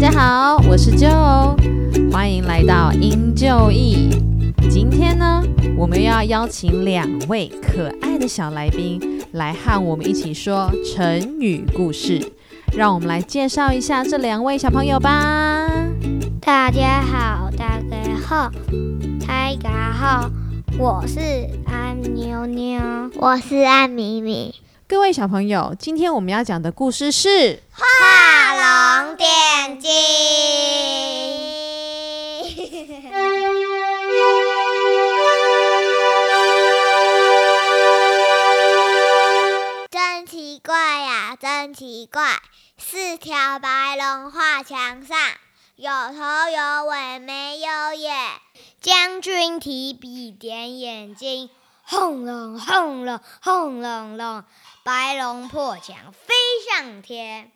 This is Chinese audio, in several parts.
家好，我是 Joe，欢迎来到英就义。今天呢，我们要邀请两位可爱的小来宾来和我们一起说成语故事。让我们来介绍一下这两位小朋友吧。大家好，大家好，大家好，我是安妞妞，我是安咪咪。各位小朋友，今天我们要讲的故事是《》。真奇怪呀，真奇怪！四条白龙画墙上，有头有尾没有眼。将军提笔点眼睛，轰隆轰隆轰隆隆，白龙破墙飞上天。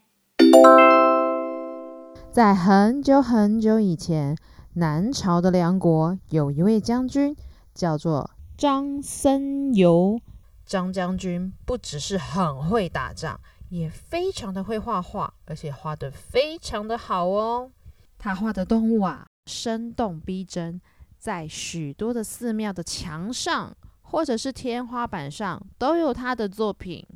在很久很久以前，南朝的梁国有一位将军，叫做张僧繇。张将军不只是很会打仗，也非常的会画画，而且画得非常的好哦。他画的动物啊，生动逼真，在许多的寺庙的墙上或者是天花板上都有他的作品。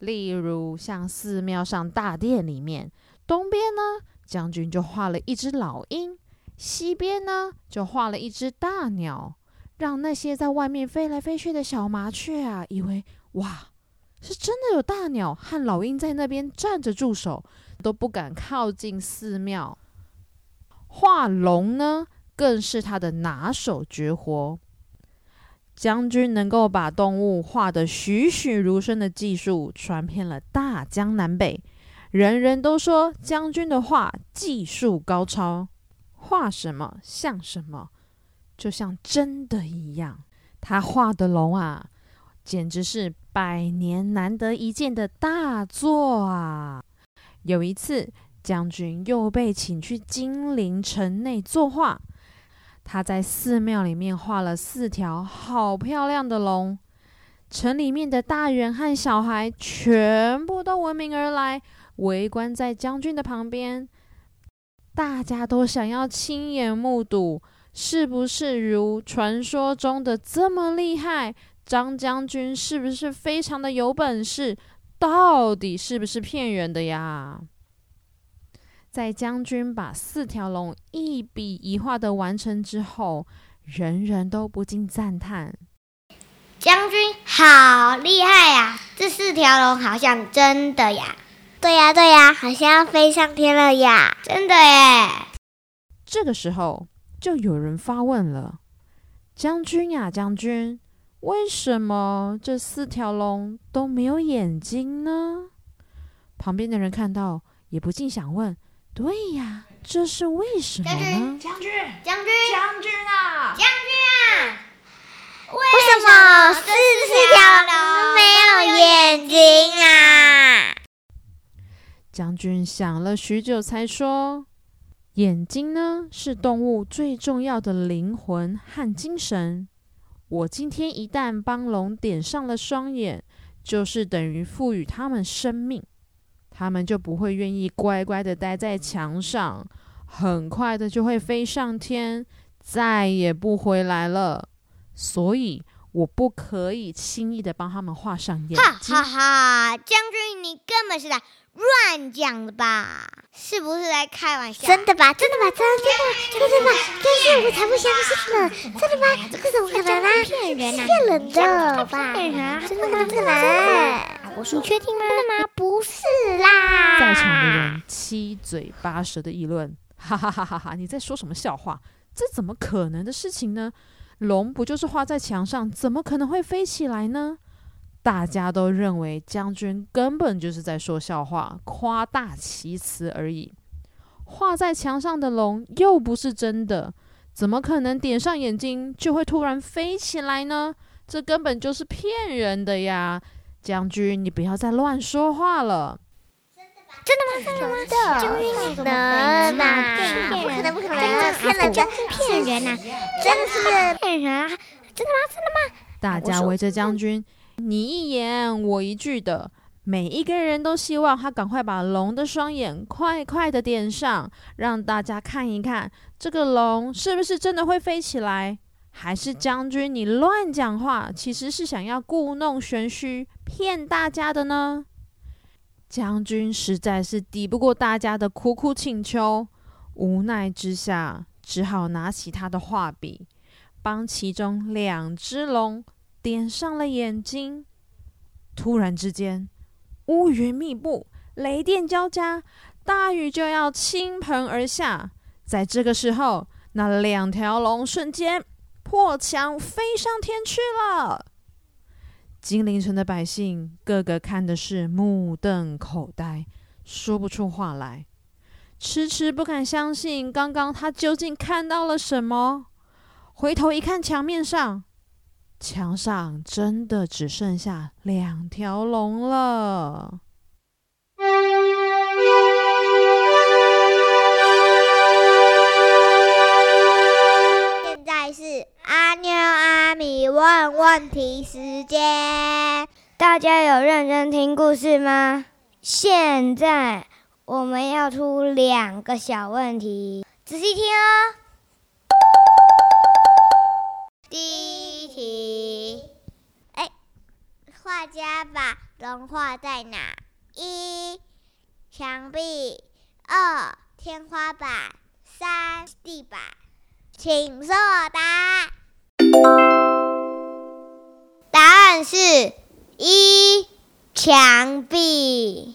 例如，像寺庙上大殿里面，东边呢，将军就画了一只老鹰；西边呢，就画了一只大鸟。让那些在外面飞来飞去的小麻雀啊，以为哇，是真的有大鸟和老鹰在那边站着驻守，都不敢靠近寺庙。画龙呢，更是他的拿手绝活。将军能够把动物画得栩栩如生的技术，传遍了大江南北，人人都说将军的画技术高超，画什么像什么。就像真的一样，他画的龙啊，简直是百年难得一见的大作啊！有一次，将军又被请去金陵城内作画，他在寺庙里面画了四条好漂亮的龙，城里面的大人和小孩全部都闻名而来，围观在将军的旁边，大家都想要亲眼目睹。是不是如传说中的这么厉害？张将军是不是非常的有本事？到底是不是骗人的呀？在将军把四条龙一笔一画的完成之后，人人都不禁赞叹：“将军好厉害呀！这四条龙好像真的呀！对呀对呀，好像要飞上天了呀！真的耶！”这个时候。就有人发问了：“将军呀，将军，为什么这四条龙都没有眼睛呢？”旁边的人看到，也不禁想问：“对呀，这是为什么呢？”将军，将军，将军啊，将军啊，为什么四条龙没有眼睛啊？将军想了许久，才说。眼睛呢，是动物最重要的灵魂和精神。我今天一旦帮龙点上了双眼，就是等于赋予他们生命，他们就不会愿意乖乖的待在墙上，很快的就会飞上天，再也不回来了。所以，我不可以轻易的帮他们画上眼睛。哈哈哈，将军，你根本是在。乱讲的吧？是不是在开玩笑？真的吧？真的吧？真的真的吧？但是我才不相信呢！真的吗？这怎么可能呢？骗人啊！骗人的吧？骗人？真的吗？真的吗？我说你确定吗？真的吗？不是啦！在场的人七嘴八舌的议论，哈哈哈哈哈！你在说什么笑话？这怎么可能的事情呢？龙不就是画在墙上，怎么可能会飞起来呢？大家都认为将军根本就是在说笑话、夸大其词而已。画在墙上的龙又不是真的，怎么可能点上眼睛就会突然飞起来呢？这根本就是骗人的呀！将军，你不要再乱说话了。真的吗？真的吗？将军，怎么可能嘛？不可能，不可能！真的，将军骗人呐！真的是骗人啊！真的吗？真的吗？大家围着将军。你一言我一句的，每一个人都希望他赶快把龙的双眼快快的点上，让大家看一看这个龙是不是真的会飞起来，还是将军你乱讲话，其实是想要故弄玄虚骗大家的呢？将军实在是抵不过大家的苦苦请求，无奈之下，只好拿起他的画笔，帮其中两只龙点上了眼睛。突然之间，乌云密布，雷电交加，大雨就要倾盆而下。在这个时候，那两条龙瞬间破墙飞上天去了。金陵城的百姓个个看的是目瞪口呆，说不出话来，迟迟不敢相信刚刚他究竟看到了什么。回头一看，墙面上，墙上真的只剩下两条龙了。现在是阿妞阿米问问题时间，大家有认真听故事吗？现在我们要出两个小问题，仔细听哦。第一题，家把龙画在哪？一，墙壁；二，天花板；三，地板。请作答。答案是一墙壁。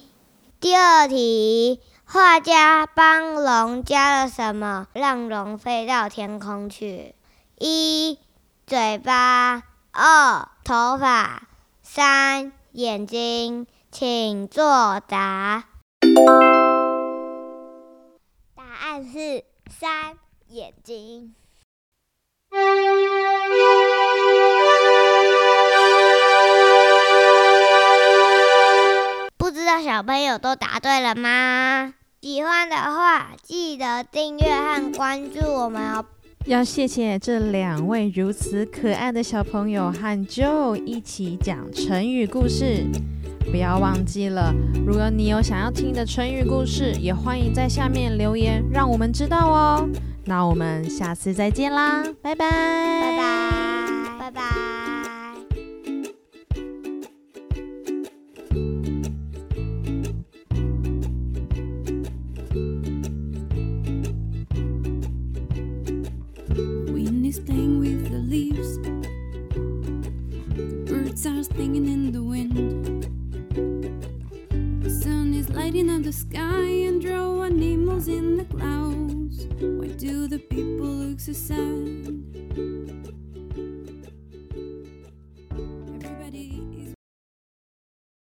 第二题，画家帮龙加了什么，让龙飞到天空去？一嘴巴，二头发，三眼睛。请作答。答案是三。眼睛，不知道小朋友都答对了吗？喜欢的话，记得订阅和关注我们哦。要谢谢这两位如此可爱的小朋友和 Joe 一起讲成语故事。不要忘记了，如果你有想要听的成语故事，也欢迎在下面留言，让我们知道哦。那我们下次再见啦，拜拜，拜拜，拜拜。lighting up the sky and draw animals in the clouds. Why do the people look so sad?